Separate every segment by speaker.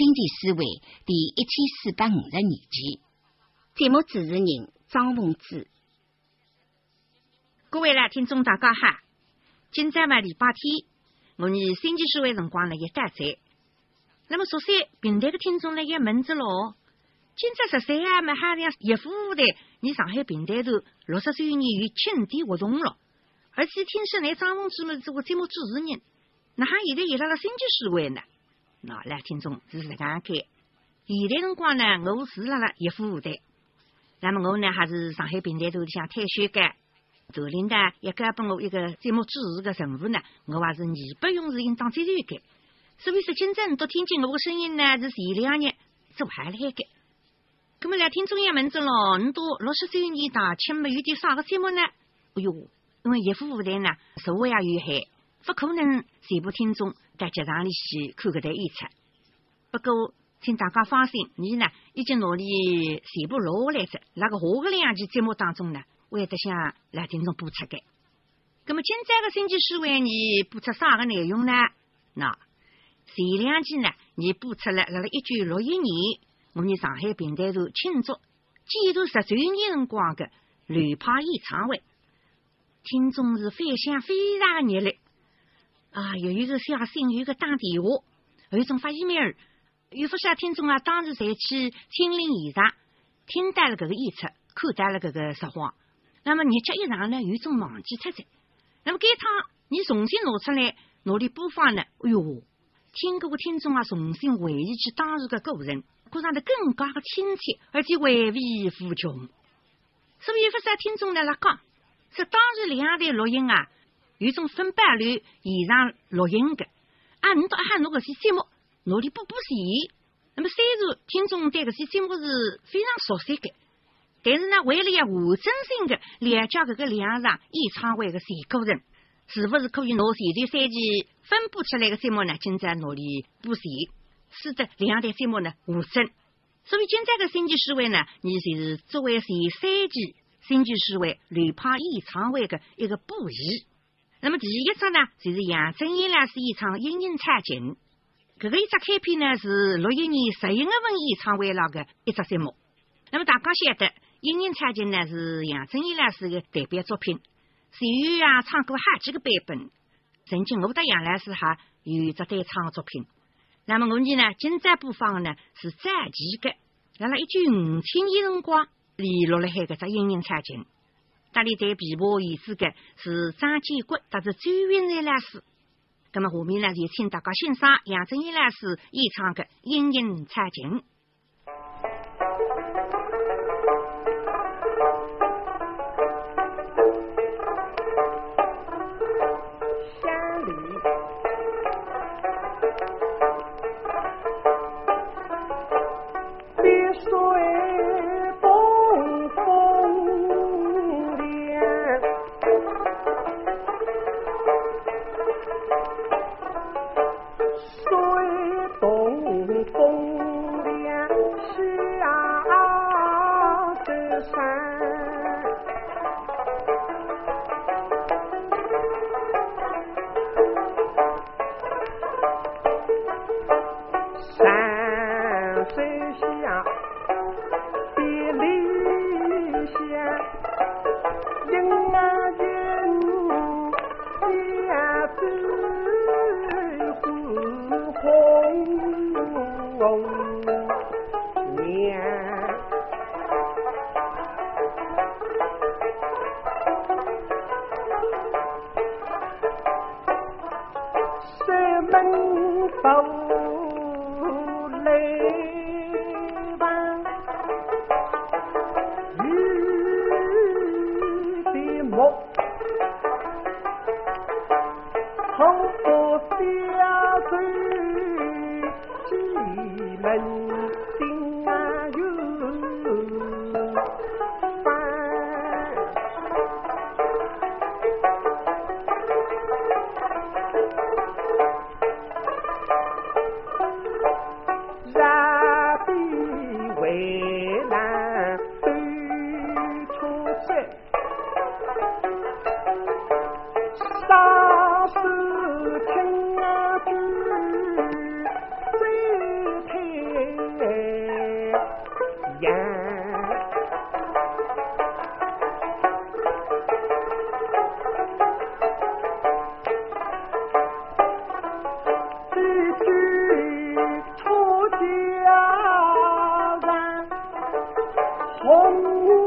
Speaker 1: 经济思维第一千四百五十二期，节目主持人张凤芝。
Speaker 2: 各位啦，听众大家好，今朝嘛礼拜天，我们经济思维辰光呢也带在。那么熟悉平台的听众呢也问着咯，今朝十三啊，嘛好像一副舞台，你上海平台头六十周年有庆典活动了，而且听说呢张凤芝嘛做个节目主持人，那还现在也那个经济思维呢。那来听众是这样开，现在辰光呢，我是辣辣一副舞台，那么我呢还是上海平台头里向退休的，头领呢也交拨我一个节目主持的任务呢，我还是义不容辞应当接受的。所以说，今朝你都听见我的声音呢，是前两日做下来的。那么来听众也问着了，你都六十周年大庆没有点啥个节目呢？哎呦，因为一副舞台呢，座位也有限，不可能全部听众。在剧场里去看搿台演出，不过请大家放心，你呢已经努力全部录下来着。那个下个两期节目当中呢，我会得向来听众播出的。那么今朝个星期四为你播出啥个内容呢？那前两期呢，你播出了辣辣一九六一年，我们上海平台头庆祝建都十周年辰光的旅派演唱会，听众是反响非常热烈。啊，有一个小声，有一个打电话，有一种发 email，有不少听众啊，当时才去亲临现场，听到了这个演出，看到了这个实话。那么日脚一长呢，有一种忘记脱在。那么这趟你重新拿出来，努力播放呢？哎呦，听过的听众啊，重新回忆起当时的个人，觉得更加的亲切，而且回味无穷。所以不少听众呢，来讲，说当时两台录音啊。有种分班率现场录音的，啊，你到喊侬个些节目努力补补习。那么虽然听众对这些节目是非常熟悉的，但是呢，为了要完整性的了解这个两场演唱会的全过程，是不是可以拿前段三期分布出来的节目呢？今朝努力补习，使得两台节目呢完整。所以今朝的星期四会呢，你就是作为前三期星期四会旅派演唱会的一个补习。那么第一只呢，就是杨振英老师演唱《隐隐彩景》，这个一只开篇呢是六一年十一月份演唱会那个一只节目。那么大家晓得，《隐隐彩景》呢是杨振英老师的代表作品，随后啊唱过好几个版本。曾经我的杨老师还有一只单唱的作品。那么我们呢，今朝播放的呢是早期的，辣辣一九五七年辰光里录了海个只《隐隐彩景》。这里在琵琶演奏的是张建国，他是周云来老师。那么下面呢，就请大家欣赏杨振英老师演唱的《莺莺彩景》。
Speaker 3: Come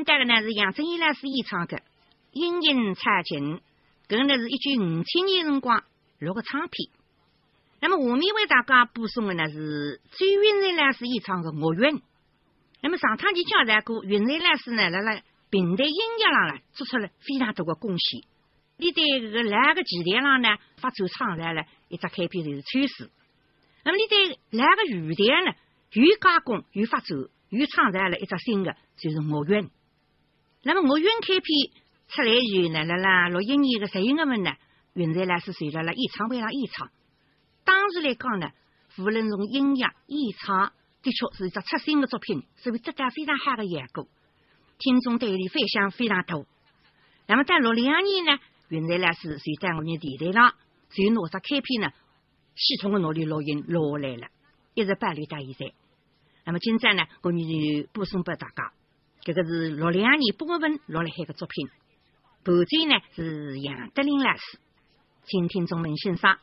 Speaker 3: 听到的呢是杨振义老师演唱的《阴阴差劲》，搿呢是一九五七年辰光录个唱片。那么下面为大家播送的呢是周云瑞老师演唱的《我愿》。那么上趟就交代过，云瑞老师呢辣辣平台音乐上了做出了非常多的贡献。你对搿个哪个前台上呢发展唱来了一只开篇就是趋势。那么你对哪个余台呢又加工又发展又创造了一只新的就是《我愿》。那么我云开篇出来以后呢，辣辣六一年的十一月份呢，云在呢是随辣辣演唱会上演唱。当时来讲呢，无论从音乐演唱，的确是一只出新的作品，所以质感非常好的演过，听众对里反响非常大。那么在六两年呢，云在呢是随在我们电台上，就拿着开篇呢，系统的努力录音录下来了，一直伴侣到现在。那么今朝呢，我们就播送给大家。这个是六两年八月份落了海个作品，伴奏呢是杨德林老师，请听众们欣赏。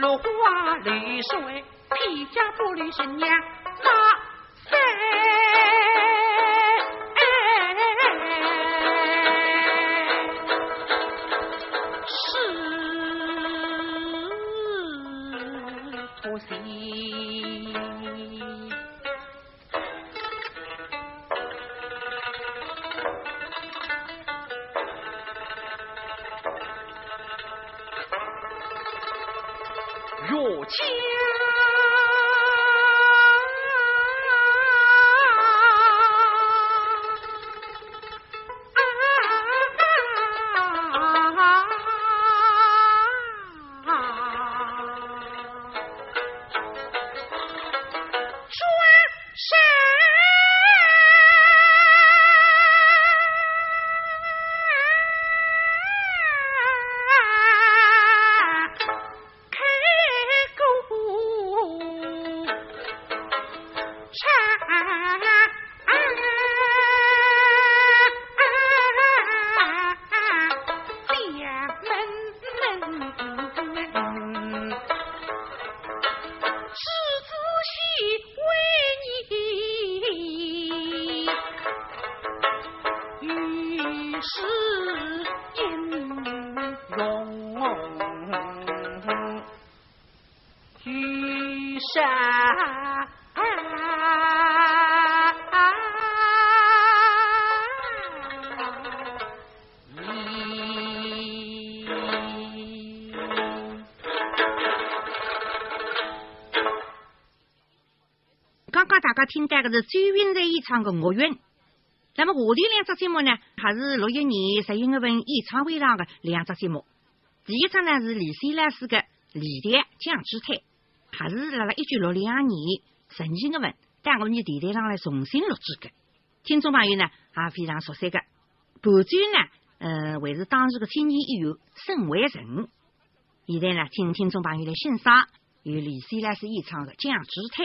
Speaker 4: 落花流水披甲不离身
Speaker 3: 呀刚刚大
Speaker 5: 家听到的是周云在演唱的《恶缘》。那么下头两只节目呢，还是六一年十一月份演唱会上的两只节目。第一张呢是李思老师的《李代讲之台》，还是辣辣一九六两年十二月份在我们电台上来重新录制的。听众朋友呢也非常熟悉的。伴奏呢，呃，还是当时的青年演员沈伟成。现在呢，请听众朋友来欣赏由李思老师演唱的《讲之台》。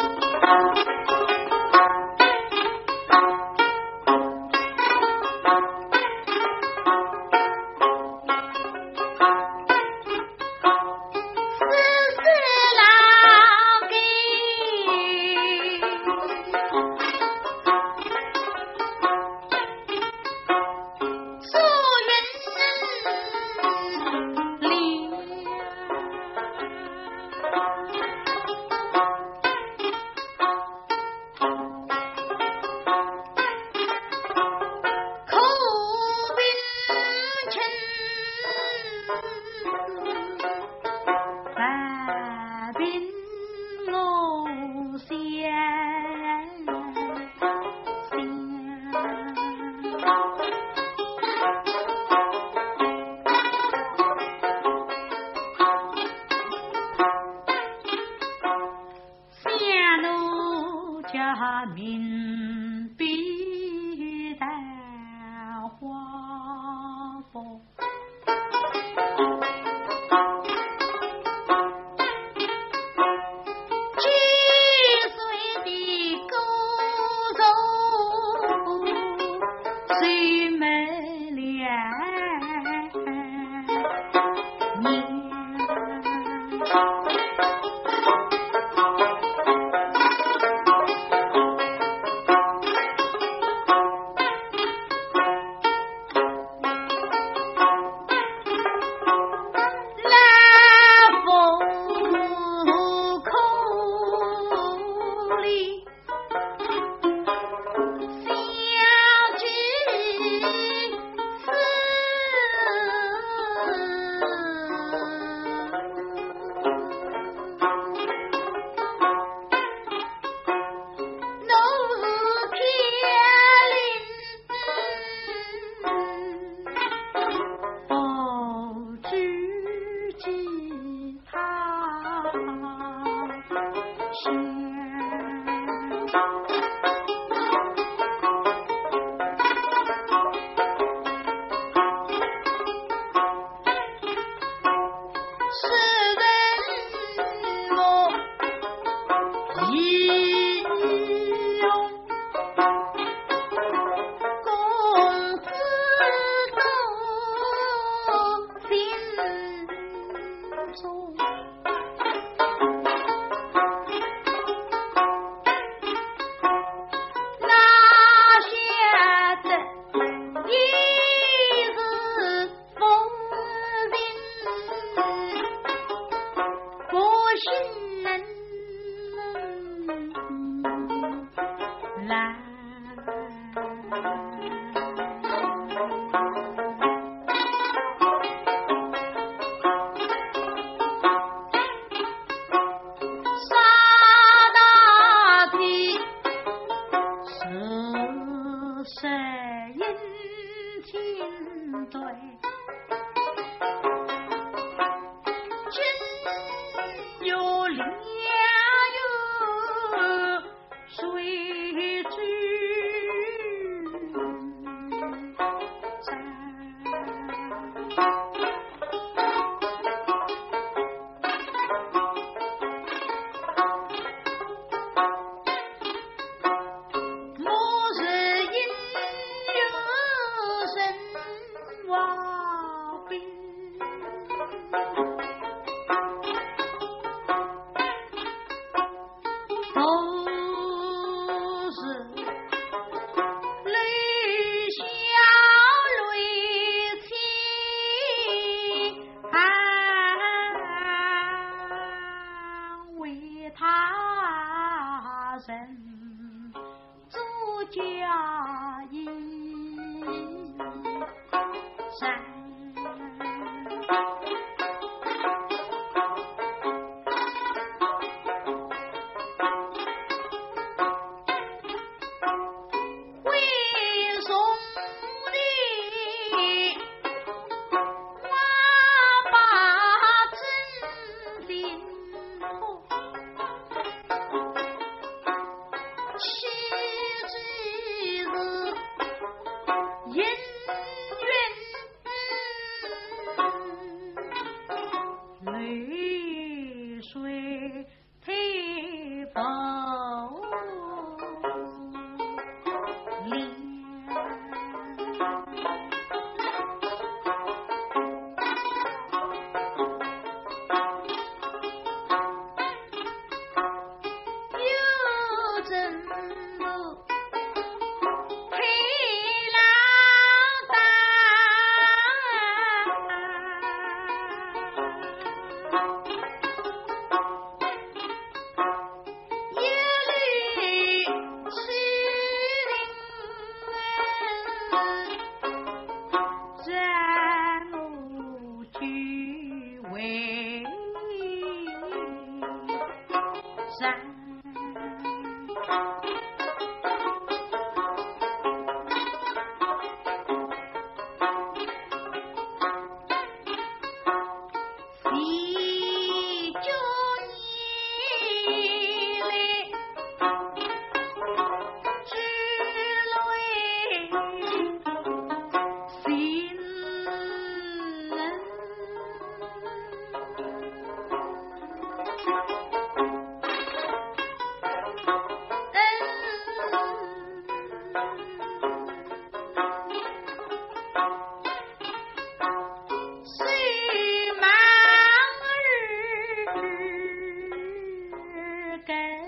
Speaker 5: 是 Sugar.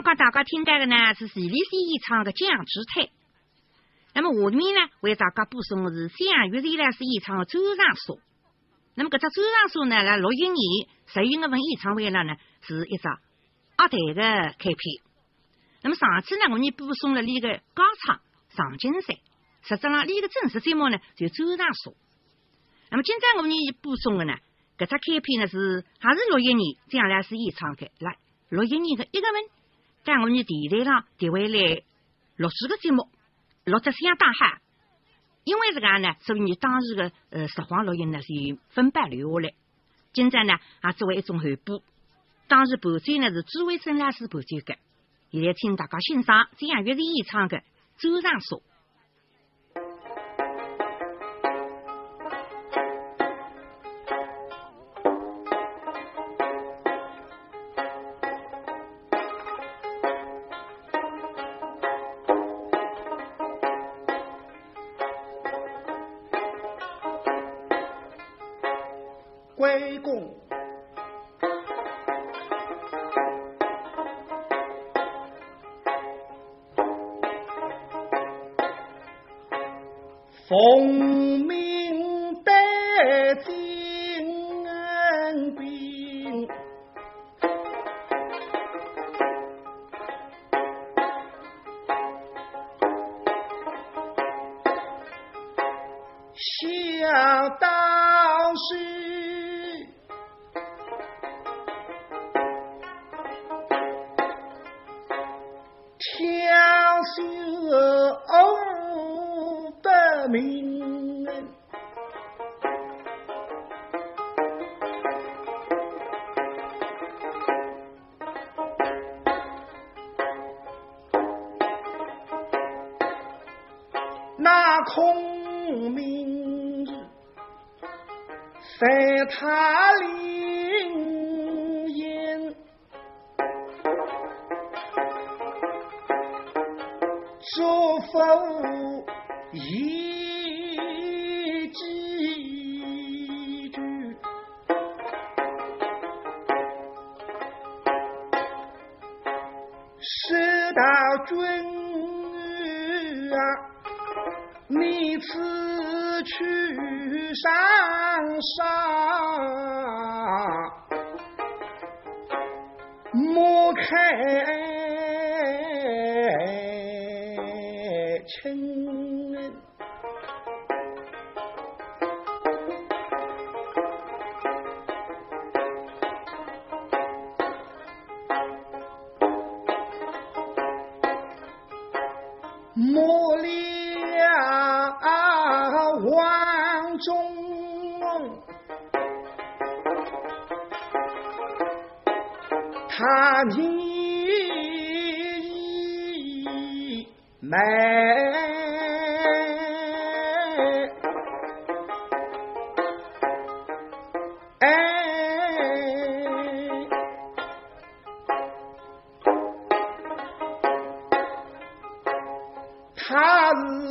Speaker 2: 刚刚大家听到的呢是徐丽仙演唱的《酱汁菜》，那么下面呢为大家播送的是湘粤人来是演唱的《周上说》。那么这只《周上说》呢，在六一年十一月份演唱会上呢是一只二台的开篇。那么上次呢我们播送了那个高唱《上金山》，实际上那个正式节目呢就《周上说》。那么今朝我们播送的呢，这只开篇呢是还是六一年将来是演唱的，来六一年的一个份。在我们电台上调回来录制个节目，录制相当好。因为这个呢，所以你当时的呃实况录音呢是分版留下来。今朝呢啊作为一种后补，当时伴奏呢是朱伟生老师伴奏的。现在请大家欣赏这样乐队演唱的《周上说》。
Speaker 6: 想到是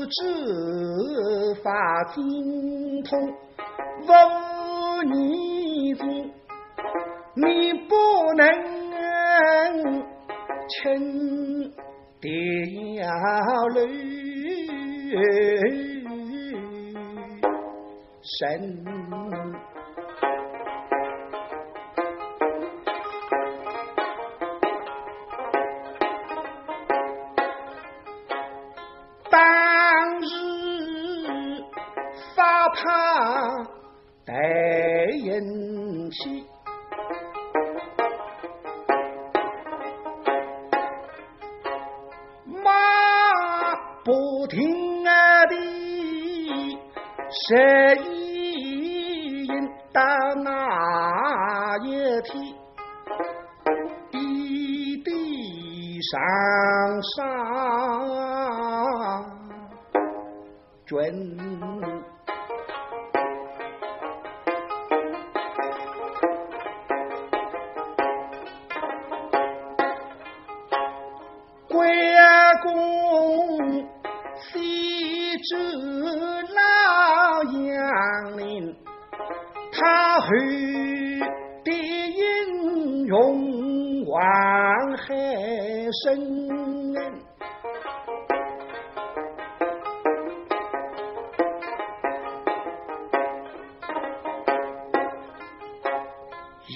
Speaker 6: 执法精通，问你经，你不能轻掉泪神。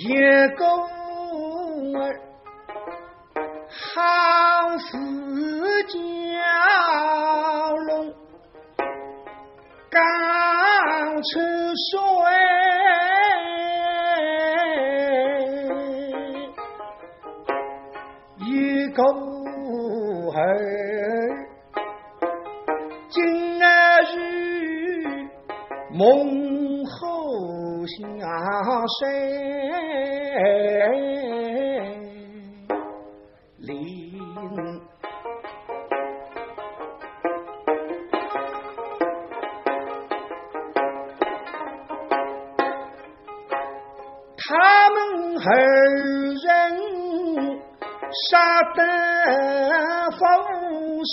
Speaker 6: 一个儿好似蛟龙，刚出水。狗儿，今日梦后下山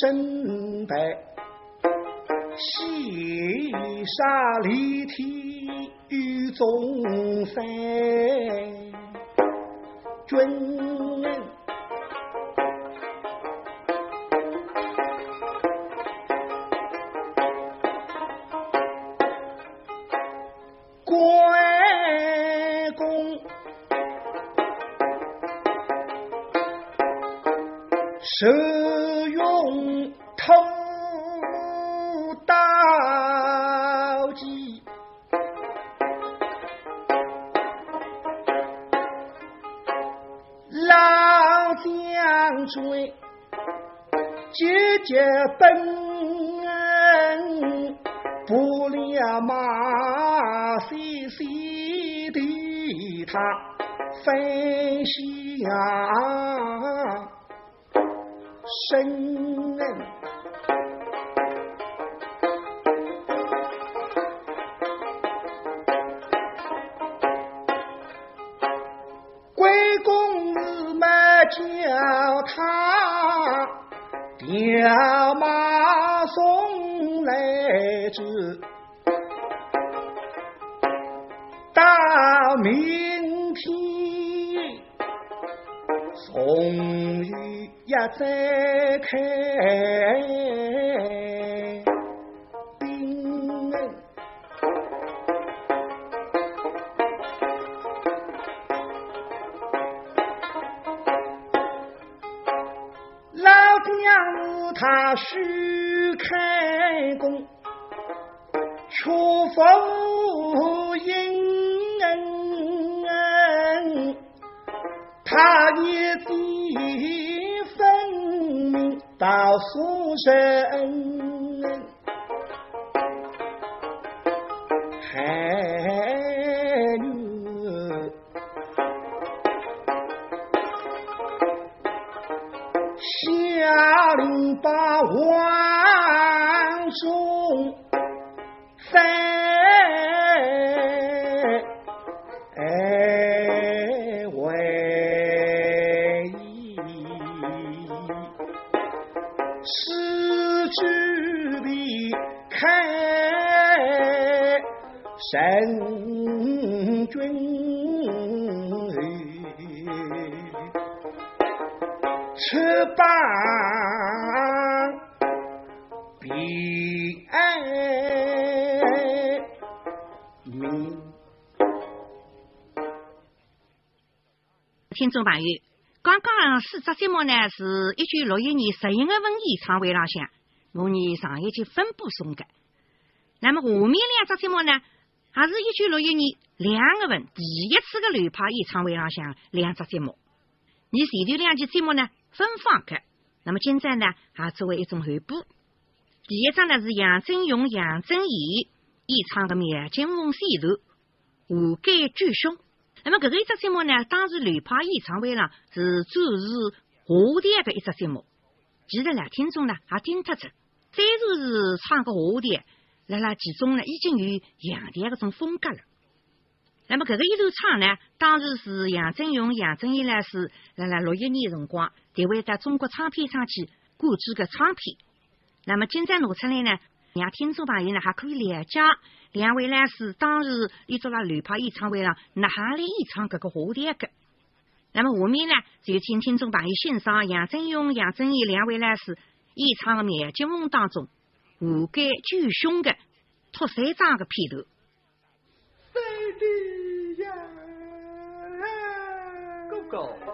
Speaker 6: 身带，细沙离题。他分析啊。生归公子们叫他调马开君此邦必爱民。
Speaker 2: 听众朋友，刚刚四只节目呢，是一九六一年十一月份演唱会上向，我们上一期分布送的。那么下面两只节目呢？还是一九六一年两月份第一次的流派演唱会上向两只节目，你前头两集节目呢分放开，那么现在呢还作为一种后补。第一张呢是杨振勇、杨振义演唱的《灭金凤西头》，无盖巨凶。那么这个一只节目呢，当时流派演唱会上是主持华蝶的一只节目。其实呢，听众呢还听得着，虽然是唱个华蝶。辣辣其中呢，已经有杨迪搿种风格了。那么搿个一头唱呢，当时是杨振勇、杨振义呢是辣辣六一年辰光，台湾在中国唱片厂去购置个唱片。那么今朝拿出来呢，让听众朋友呢还可以了解两位呢是当时依照了流派演唱会上哪哈来演唱搿个华蝶歌。那么下面呢，就请听众朋友欣赏杨振勇、杨振义两位呢是演唱的《灭金风》当中。无盖巨凶的脱三章的片头。
Speaker 6: 哥哥。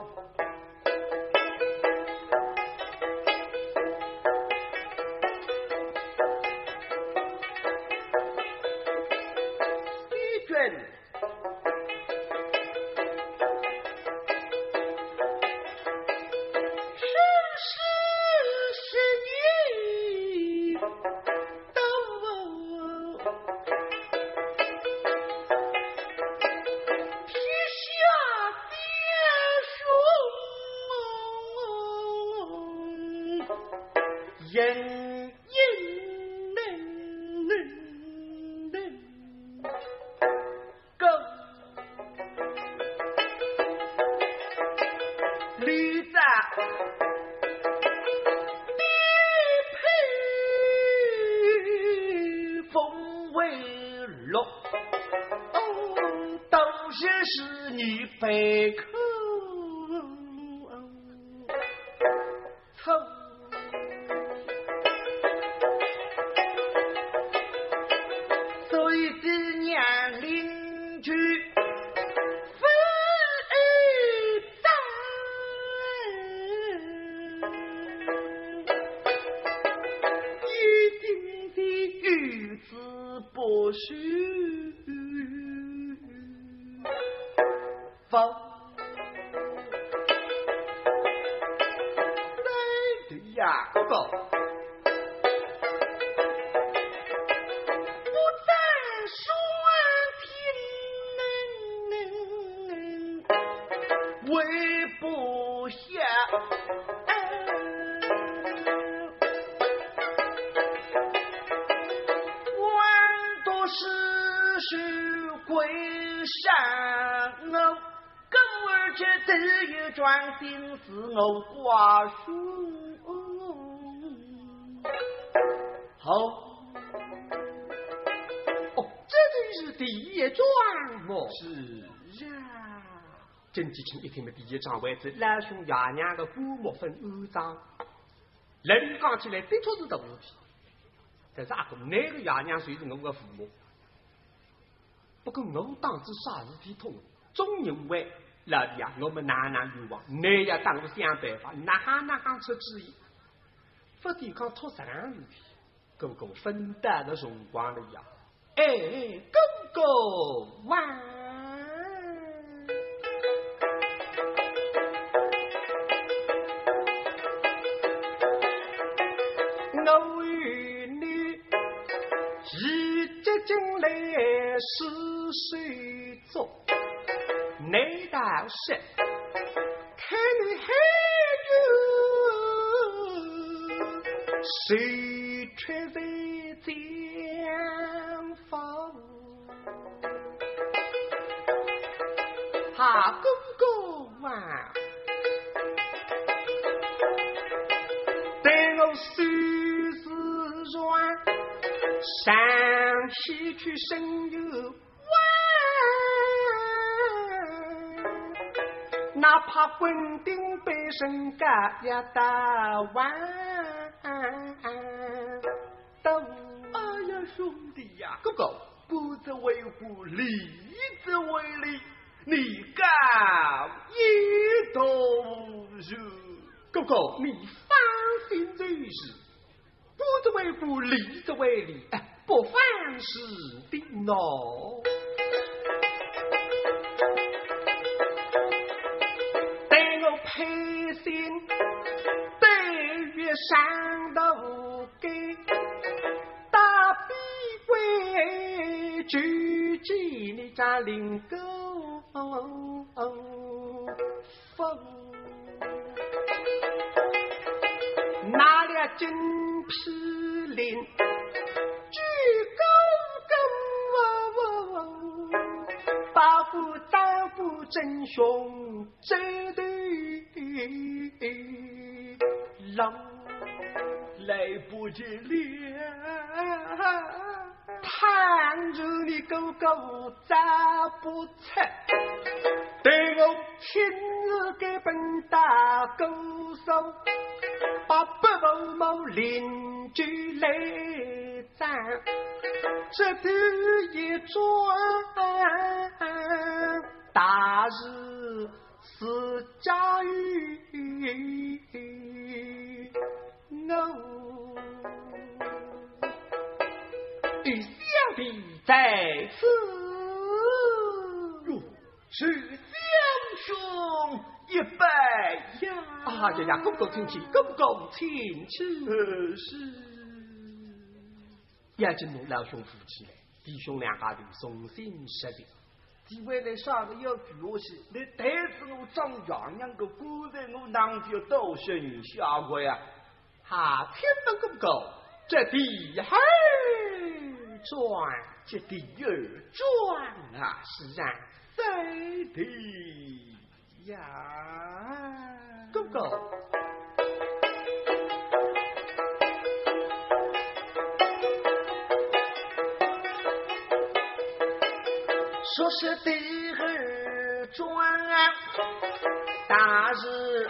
Speaker 3: 一听嘛，第一桩为子老兄爷娘的古墓分安葬，人讲起来的确是大事体。但是阿公，哪个爷娘虽是我的父母，不过我当知啥事体痛，总认为老弟呀，我们男男冤枉，你要当我想办法，哪哈哪讲出主意，不抵抗出啥事体，哥哥分担的荣光了呀！哎，哥哥万。难道是看你还有谁却在江房？哈公公啊，待我手指软，上西去身又哪怕滚顶背身家也打完都。
Speaker 6: 哎呀，兄弟呀，
Speaker 3: 哥哥，
Speaker 6: 不则为虎，立则为利，你敢一动手？
Speaker 3: 哥哥，你放心这事，不则为虎，立则为利，哎，不犯事的喏。对月上头给大笔贵，举起你家林狗风，拿了金皮领，举高高，把夫丈夫真凶真对。郎
Speaker 6: 来不及了，
Speaker 3: 盼着你哥哥咋不出？对我亲自给本大狗手，把八宝某邻居来斩，这头一转，大事。是家于我，与小弟在此。
Speaker 6: 哟，是相兄一拜呀！
Speaker 3: 啊呀呀，公公请起，公公请起。
Speaker 6: 是。
Speaker 3: 眼睛弄老兄夫妻来，弟兄两家头重新设定。
Speaker 6: 几位来上个要举我些，你抬着我张娘娘个锅在我囊就多些人下过呀！
Speaker 3: 他，天门公公，这地还转，这地儿转啊，是啊，在地呀，公公。说是地儿转，大事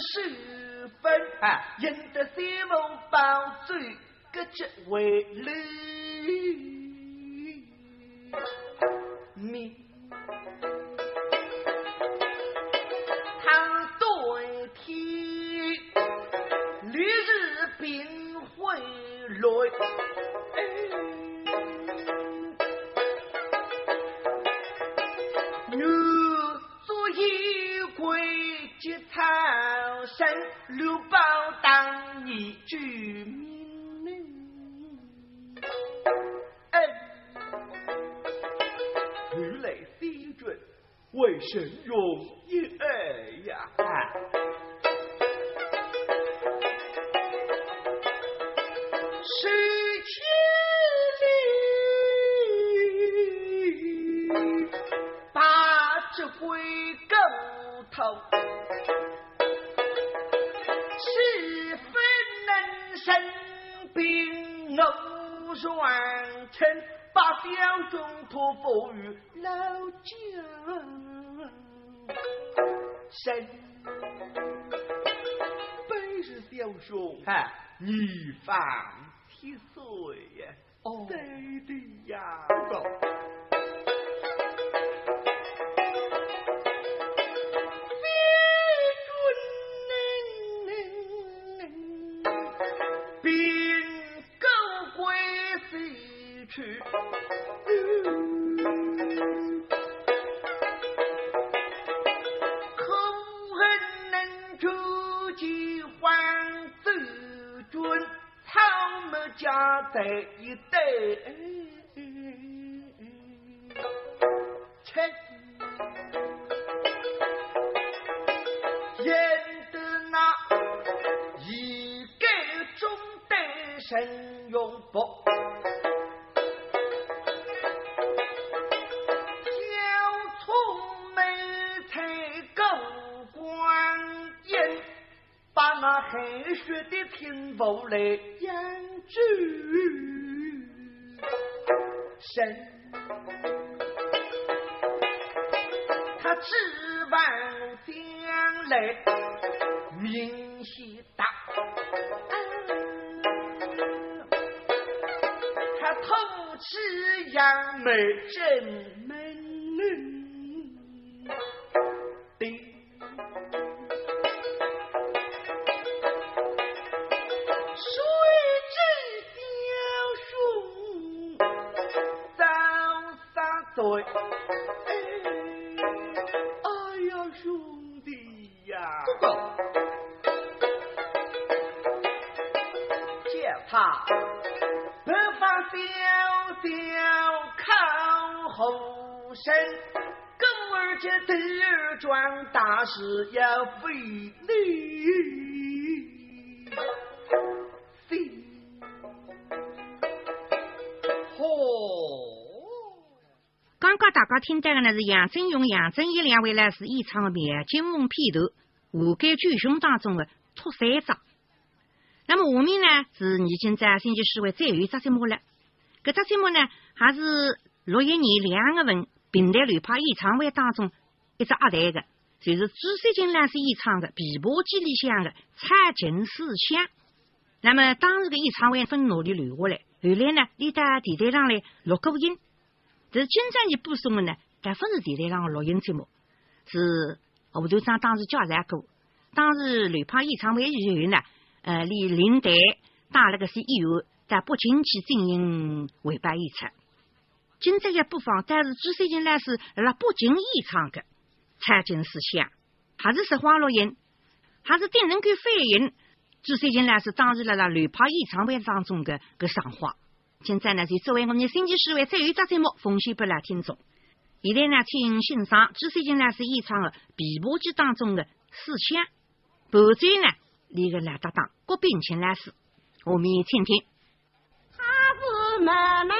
Speaker 3: 十分啊，赢得三梦报罪，各级为利。命。刘邦当你居民，
Speaker 6: 神用你放七岁呀？
Speaker 7: 哦
Speaker 6: 对的呀。并狗归西去，可恨能出其还自尊，草木家在一代。切演得那一改中得神勇不？小葱眉才够光眼，把那黑血的天父来住神。他指望将来名气大，他偷吃杨梅真壮大事要费力。费
Speaker 7: 嚯！
Speaker 2: 刚刚大家听到的呢是杨振勇、杨振义两位呢是演唱的《灭金翁片头》《华盖巨熊》当中的托三章。那么下面呢是已经在星期四会最后一只节目了。搿只节目呢还是六一年两月份平台旅拍演唱会当中一只压台的，就是朱三金老师演唱的《琵琶机里向的蔡琴思想》。那么当时的演唱会分哪里留下来？后来呢，你到电台上来录过音。但是今朝你播送的呢，搿不是电台上的录音节目，是胡团长当时交代过。当时旅拍演唱会以后呢，呃，李领队带了个是演员在北京去进行尾班演出。今朝要播放，但是朱三金老师辣北京演唱的《蔡琴思想》，还是实话录音，还是顶能够反映朱三金老师当时辣辣旅拍演唱会当中的个上话。现在呢，就作为我们星期四晚最后一只节目奉献给来听众。现在呢，请欣赏朱三金老师演唱的《琵琶机》当中的思想。伴奏呢，你个老搭档郭炳勤老师，我们听听。
Speaker 3: 他是妹妹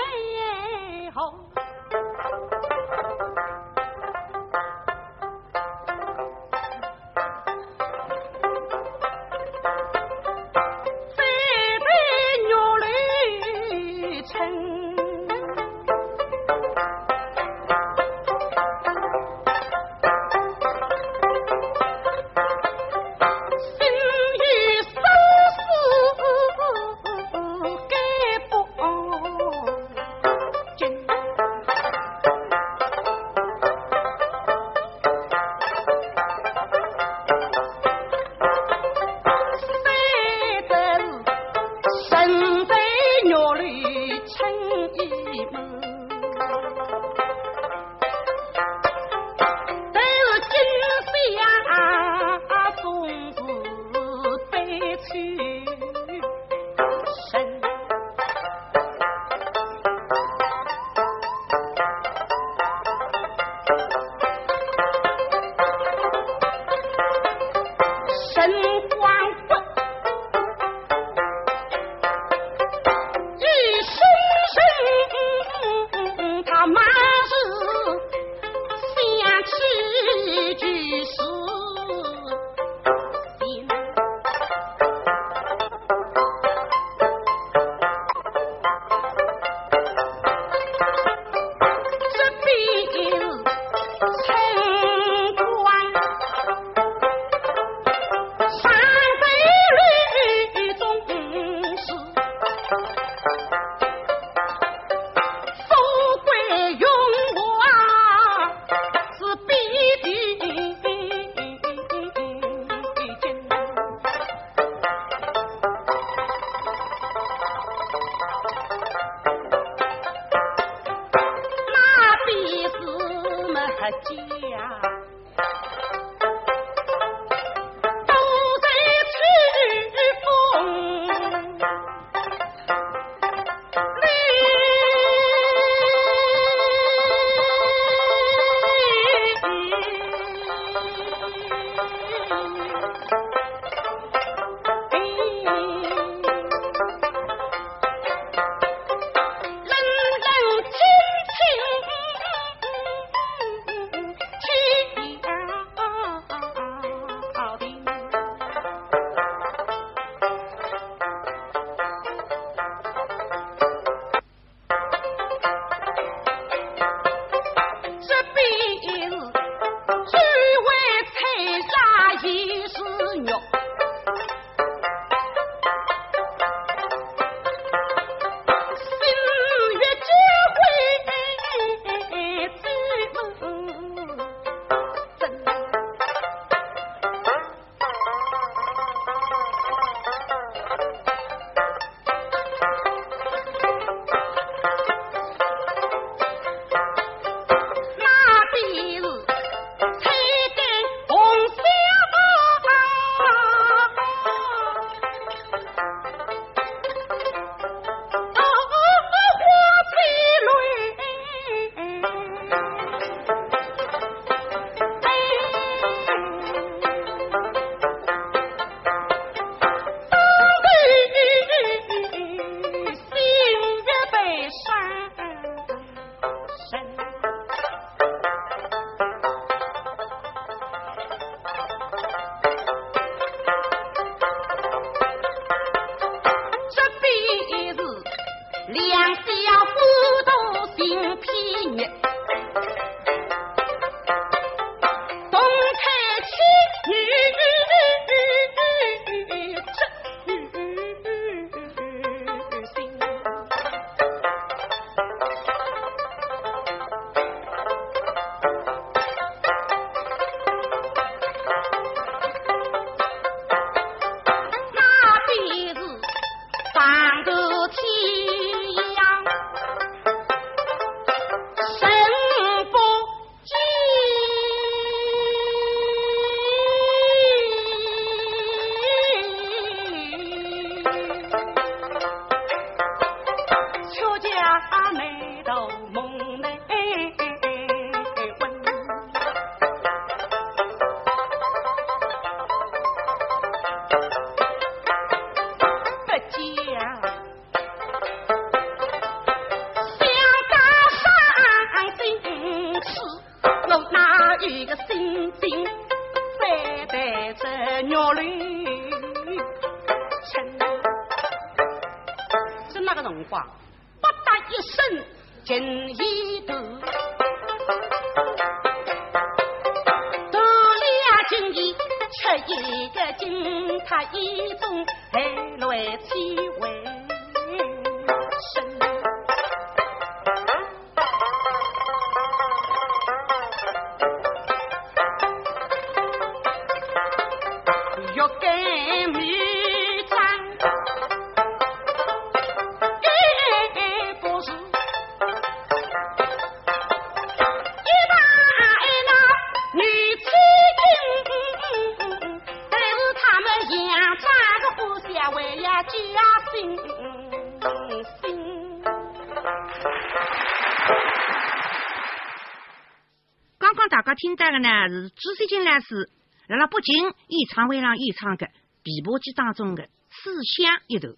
Speaker 2: 听到的呢是朱三金老师，辣辣北京演唱会上演唱的《琵琶记》当中的《思乡》一段。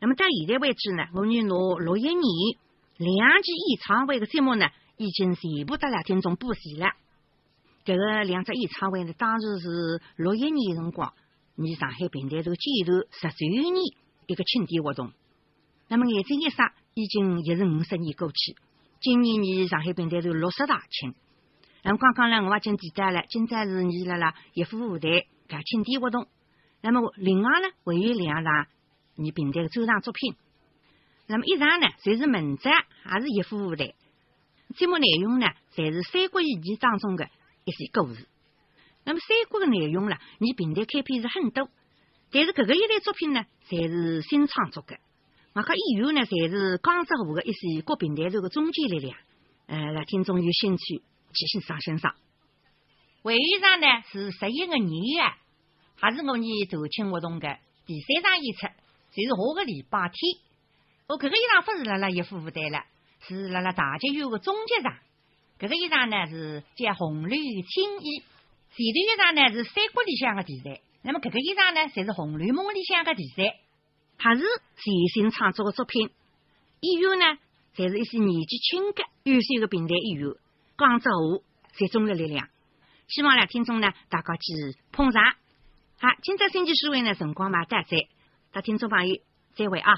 Speaker 2: 那么到现在为止呢，我与侬六一年两期演唱会的节目呢，已经全部得了听众补齐了。这个两只演唱会呢，当时是六一年辰光，你上海平台头建头十周年一个庆典活动。那么眼睛一眨，已经一是五十年过去。今年你上海平台头六十大庆。那么刚刚呢，我已经提到了，今朝是你啦啦一副舞台搞庆典活动。那么另外呢，还有两场你平台的专场作品。那么一场呢，侪是文章，还是一副舞台。节目内容呢，侪是《三国演义》当中的一些故事。那么三国的内容呢，你平台开篇是很多，但是搿个一类作品呢，侪是新创作的。外加演员呢，侪是江浙沪的一些各平台头的中坚力量。呃，听众有兴趣。去欣赏欣赏。会议上呢是十一个年月，还是我们走亲活动的第三场演出，就是下个礼拜天。我这个衣裳不是辣辣一副舞台了，是辣辣大剧院的终结场。这个衣裳呢是叫《红绿青衣》，前头衣裳呢是三国里向的题材，那么这个衣裳呢才是《红绿梦》里向的题材，还是全新创作的作品。演员呢，侪是一些年纪轻的优秀的平台演员。广州集中了力量，希望来听众呢大家去捧场。好，今朝星期四晚呢辰光嘛，大在，大听众朋友再会啊。